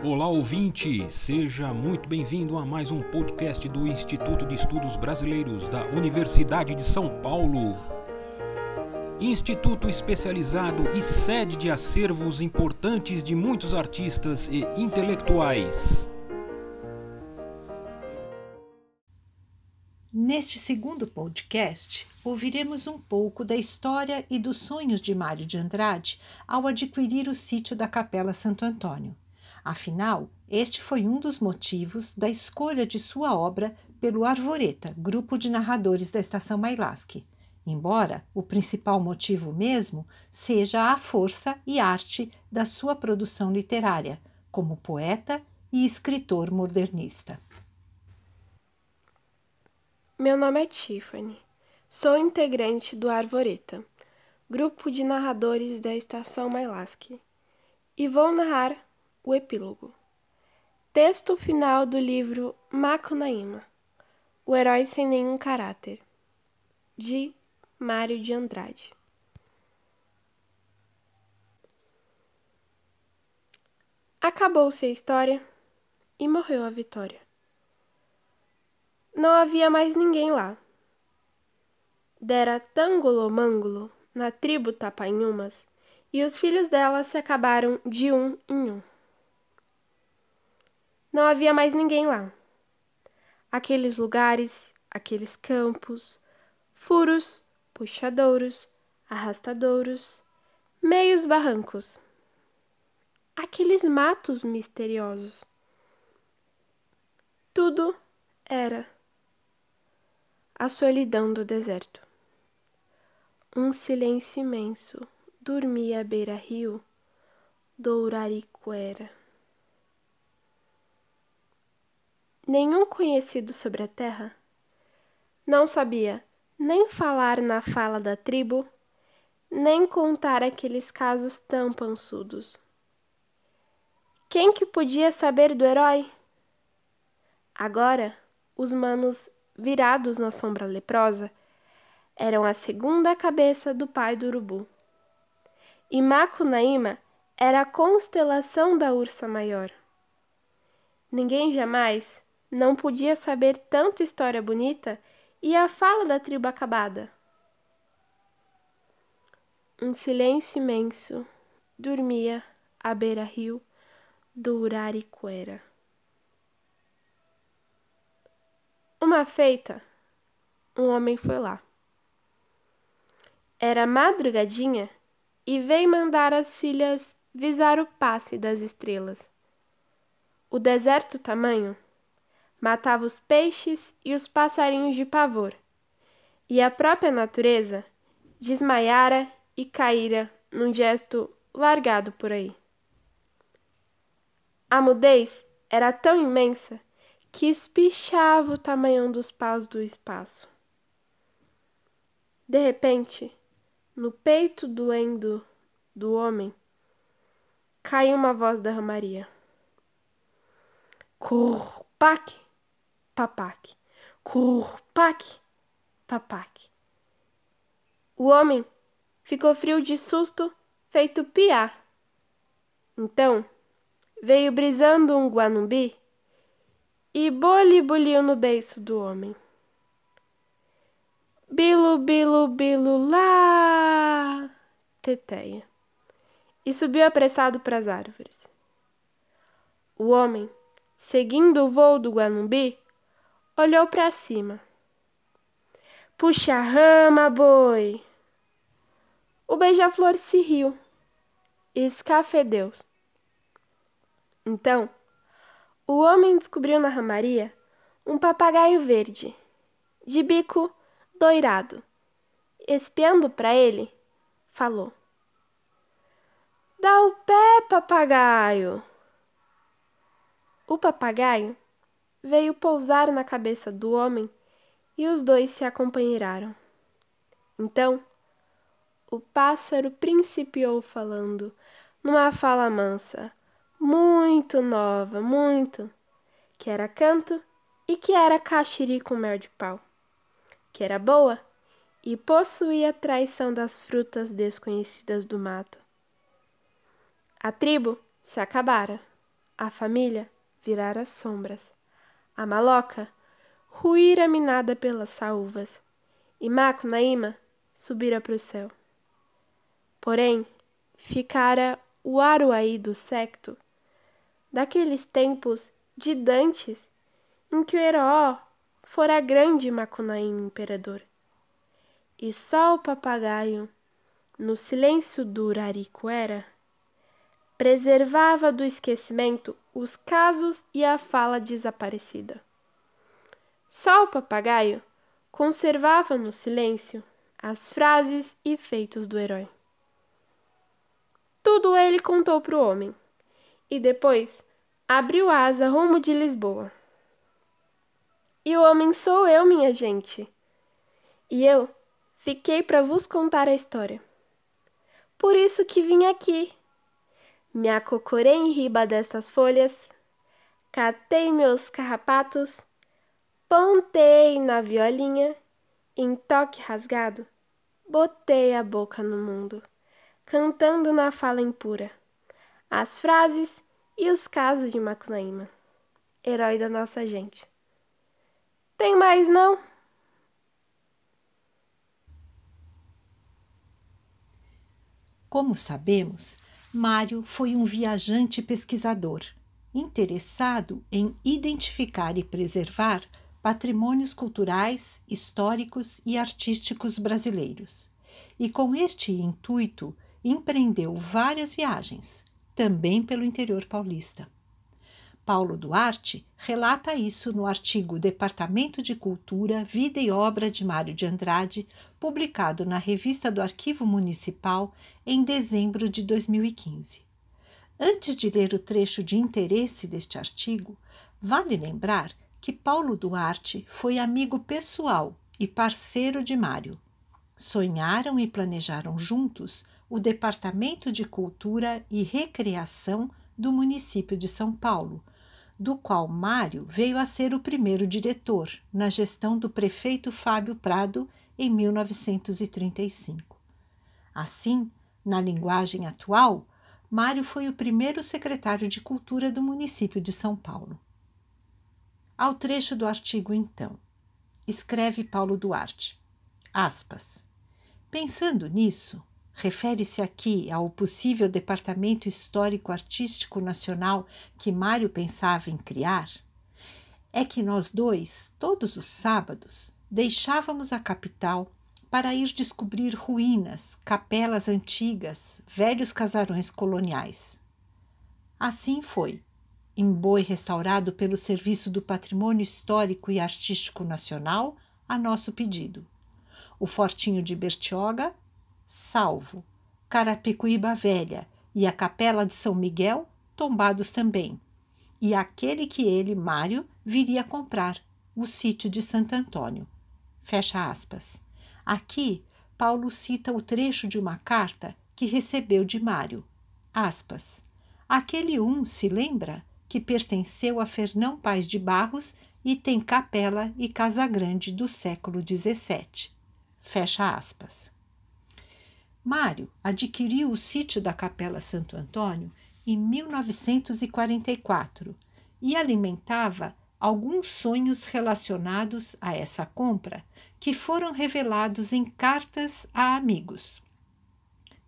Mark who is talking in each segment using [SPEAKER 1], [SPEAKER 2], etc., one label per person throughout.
[SPEAKER 1] Olá ouvinte, seja muito bem-vindo a mais um podcast do Instituto de Estudos Brasileiros da Universidade de São Paulo. Instituto especializado e sede de acervos importantes de muitos artistas e intelectuais.
[SPEAKER 2] Neste segundo podcast, ouviremos um pouco da história e dos sonhos de Mário de Andrade ao adquirir o sítio da Capela Santo Antônio. Afinal, este foi um dos motivos da escolha de sua obra pelo Arvoreta, grupo de narradores da Estação Mailasque, embora o principal motivo mesmo seja a força e arte da sua produção literária, como poeta e escritor modernista.
[SPEAKER 3] Meu nome é Tiffany. Sou integrante do Arvoreta, grupo de narradores da Estação Mailasque, e vou narrar o epílogo. Texto final do livro Macunaíma, O Herói Sem Nenhum Caráter, de Mário de Andrade. Acabou-se a história e morreu a vitória. Não havia mais ninguém lá. Dera tangolo-mângulo na tribo Tapanhumas e os filhos dela se acabaram de um em um. Não havia mais ninguém lá. Aqueles lugares, aqueles campos, furos, puxadouros, arrastadouros, meios barrancos. Aqueles matos misteriosos. Tudo era a solidão do deserto. Um silêncio imenso dormia à beira-rio do Uraricuera. Nenhum conhecido sobre a terra não sabia nem falar na fala da tribo, nem contar aqueles casos tão pançudos. Quem que podia saber do herói? Agora, os manos virados na sombra leprosa, eram a segunda cabeça do pai do urubu. E Macunaíma era a constelação da ursa maior. Ninguém jamais não podia saber tanta história bonita e a fala da tribo acabada. Um silêncio imenso dormia à beira-rio do Uraricuera. Uma feita, um homem foi lá. Era madrugadinha e veio mandar as filhas visar o passe das estrelas. O deserto tamanho matava os peixes e os passarinhos de pavor, e a própria natureza desmaiara e caíra num gesto largado por aí. A mudez era tão imensa que espichava o tamanho dos paus do espaço. De repente, no peito doendo do homem, caiu uma voz da ramaria. Curpac, papac, curpac, papac. O homem ficou frio de susto, feito piar. Então, veio brisando um guanumbi e boli boliu no beiço do homem. Bilu, bilu, bilu, lá! Teteia. E subiu apressado para as árvores. O homem, seguindo o voo do Guanumbi, olhou para cima. Puxa a rama, boi! O beija-flor se riu e escafedeu. Então, o homem descobriu na ramaria um papagaio verde, de bico doirado. Espiando para ele, falou: Dá o pé, papagaio! O papagaio veio pousar na cabeça do homem e os dois se acompanharam. Então, o pássaro principiou falando numa fala mansa muito nova, muito, que era canto e que era caxiri com mel de pau, que era boa e possuía traição das frutas desconhecidas do mato. A tribo se acabara, a família virara sombras, a maloca ruíra minada pelas saúvas, e Macunaíma subira para o céu. Porém, ficara o Aruaí do secto, daqueles tempos de dantes em que o Herói fora grande Macunaíma imperador. E só o papagaio, no silêncio do Uraricuera, preservava do esquecimento os casos e a fala desaparecida. Só o papagaio conservava no silêncio as frases e feitos do herói. Tudo ele contou para o homem, e depois abriu asa rumo de Lisboa. E o homem sou eu, minha gente. E eu fiquei para vos contar a história. Por isso que vim aqui. Me acocorei em riba dessas folhas, catei meus carrapatos, pontei na violinha, em toque rasgado, botei a boca no mundo cantando na fala impura, as frases e os casos de Macunaíma, herói da nossa gente. Tem mais não?
[SPEAKER 2] Como sabemos, Mário foi um viajante pesquisador, interessado em identificar e preservar patrimônios culturais, históricos e artísticos brasileiros. E com este intuito, empreendeu várias viagens, também pelo interior paulista. Paulo Duarte relata isso no artigo Departamento de Cultura, Vida e Obra de Mário de Andrade, publicado na Revista do Arquivo Municipal em dezembro de 2015. Antes de ler o trecho de interesse deste artigo, vale lembrar que Paulo Duarte foi amigo pessoal e parceiro de Mário. Sonharam e planejaram juntos o Departamento de Cultura e Recreação do município de São Paulo, do qual Mário veio a ser o primeiro diretor na gestão do prefeito Fábio Prado em 1935. Assim, na linguagem atual, Mário foi o primeiro secretário de Cultura do município de São Paulo. Ao trecho do artigo, então, escreve Paulo Duarte, aspas, Pensando nisso, Refere-se aqui ao possível Departamento Histórico-Artístico Nacional que Mário pensava em criar? É que nós dois, todos os sábados, deixávamos a capital para ir descobrir ruínas, capelas antigas, velhos casarões coloniais. Assim foi, em boi restaurado pelo Serviço do Patrimônio Histórico e Artístico Nacional, a nosso pedido. O Fortinho de Bertioga salvo, Carapicuíba Velha e a Capela de São Miguel, tombados também, e aquele que ele, Mário, viria comprar, o sítio de Santo Antônio. Fecha aspas. Aqui, Paulo cita o trecho de uma carta que recebeu de Mário. Aspas. Aquele um, se lembra, que pertenceu a Fernão Paz de Barros e tem capela e casa grande do século XVII. Fecha aspas. Mário adquiriu o sítio da Capela Santo Antônio em 1944 e alimentava alguns sonhos relacionados a essa compra que foram revelados em cartas a amigos.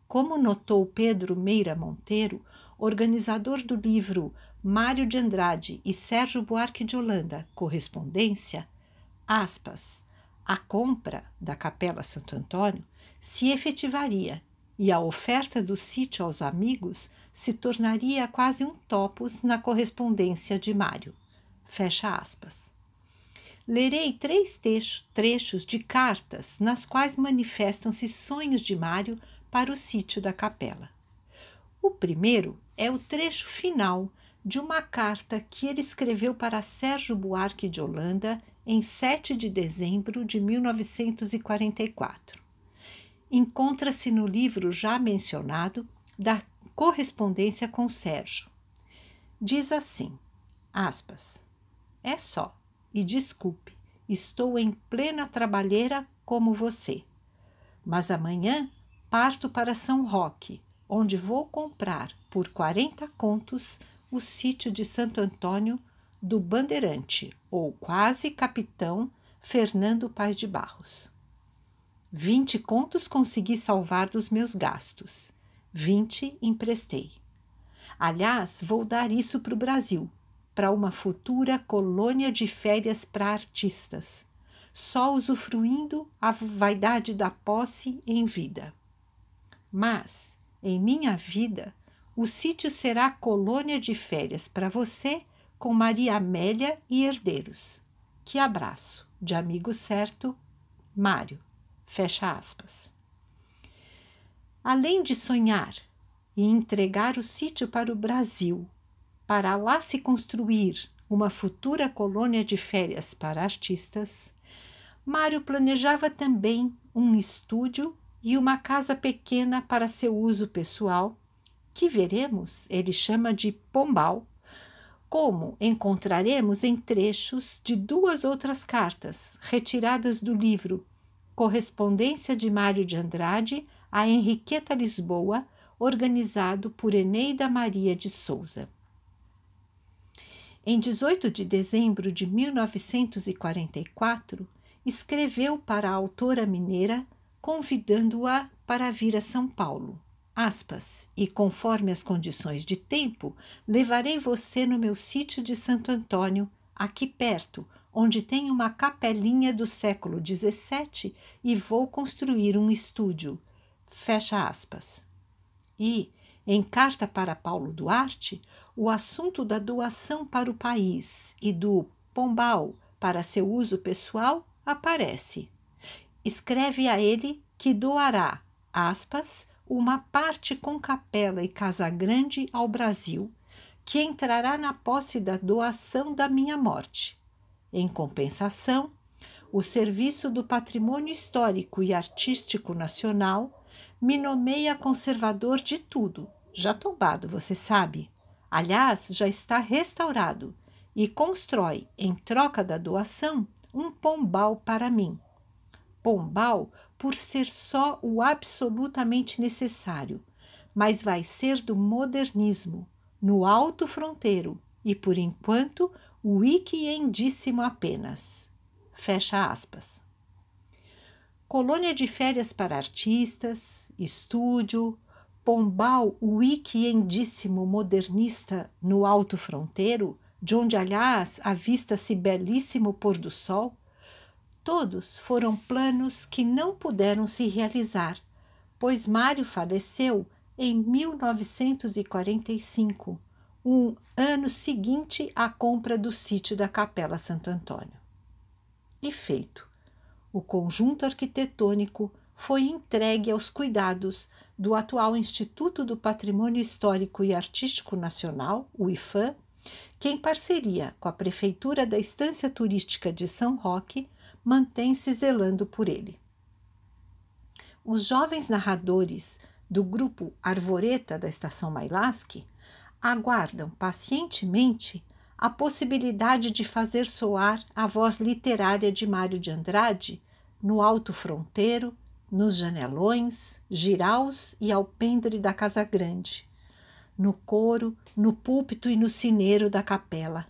[SPEAKER 2] Como notou Pedro Meira Monteiro, organizador do livro Mário de Andrade e Sérgio Buarque de Holanda, Correspondência, aspas, a compra da Capela Santo Antônio se efetivaria e a oferta do sítio aos amigos se tornaria quase um topos na correspondência de Mário. Fecha aspas. Lerei três trechos de cartas nas quais manifestam-se sonhos de Mário para o sítio da capela. O primeiro é o trecho final de uma carta que ele escreveu para Sérgio Buarque de Holanda em 7 de dezembro de 1944 encontra-se no livro já mencionado da correspondência com Sérgio. Diz assim: aspas, é só, e desculpe, estou em plena trabalheira como você. Mas amanhã parto para São Roque, onde vou comprar por 40 contos o sítio de Santo Antônio do Bandeirante, ou quase capitão Fernando Paz de Barros. Vinte contos consegui salvar dos meus gastos, vinte emprestei. Aliás, vou dar isso para o Brasil, para uma futura colônia de férias para artistas, só usufruindo a vaidade da posse em vida. Mas, em minha vida, o sítio será colônia de férias para você com Maria Amélia e herdeiros. Que abraço, de amigo certo, Mário. Fecha aspas. Além de sonhar e entregar o sítio para o Brasil, para lá se construir uma futura colônia de férias para artistas, Mário planejava também um estúdio e uma casa pequena para seu uso pessoal, que veremos ele chama de Pombal, como encontraremos em trechos de duas outras cartas retiradas do livro Correspondência de Mário de Andrade a Henriqueta Lisboa, organizado por Eneida Maria de Souza. Em 18 de dezembro de 1944, escreveu para a autora mineira convidando-a para vir a São Paulo. Aspas, e conforme as condições de tempo, levarei você no meu sítio de Santo Antônio, aqui perto, onde tem uma capelinha do século XVII e vou construir um estúdio. Fecha aspas. E, em carta para Paulo Duarte, o assunto da doação para o país e do pombal para seu uso pessoal aparece. Escreve a ele que doará, aspas, uma parte com capela e casa grande ao Brasil, que entrará na posse da doação da minha morte. Em compensação, o Serviço do Patrimônio Histórico e Artístico Nacional me nomeia conservador de tudo, já tombado, você sabe. Aliás, já está restaurado e constrói, em troca da doação, um pombal para mim. Pombal por ser só o absolutamente necessário, mas vai ser do modernismo, no alto fronteiro e, por enquanto, o weekendíssimo apenas. Fecha aspas. Colônia de férias para artistas, estúdio, Pombal weekendíssimo modernista no alto fronteiro, de onde, aliás, avista-se belíssimo pôr do sol, todos foram planos que não puderam se realizar, pois Mário faleceu em 1945, um ano seguinte à compra do sítio da Capela Santo Antônio. E feito, o conjunto arquitetônico foi entregue aos cuidados do atual Instituto do Patrimônio Histórico e Artístico Nacional, o IFAM, que, em parceria com a Prefeitura da Estância Turística de São Roque, mantém-se zelando por ele. Os jovens narradores do grupo Arvoreta da Estação Mailasque aguardam pacientemente a possibilidade de fazer soar a voz literária de Mário de Andrade no alto fronteiro, nos janelões, giraus e alpendre da Casa Grande, no coro, no púlpito e no sineiro da capela,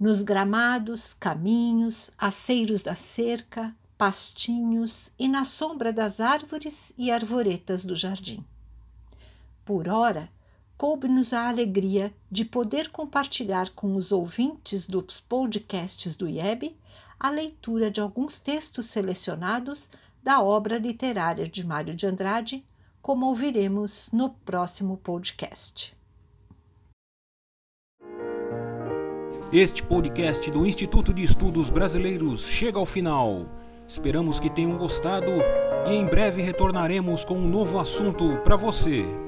[SPEAKER 2] nos gramados, caminhos, aceiros da cerca, pastinhos e na sombra das árvores e arvoretas do jardim. Por ora, coube-nos a alegria de poder compartilhar com os ouvintes dos podcasts do IEB a leitura de alguns textos selecionados da obra literária de Mário de Andrade como ouviremos no próximo podcast.
[SPEAKER 1] Este podcast do Instituto de Estudos Brasileiros chega ao final. Esperamos que tenham gostado e em breve retornaremos com um novo assunto para você.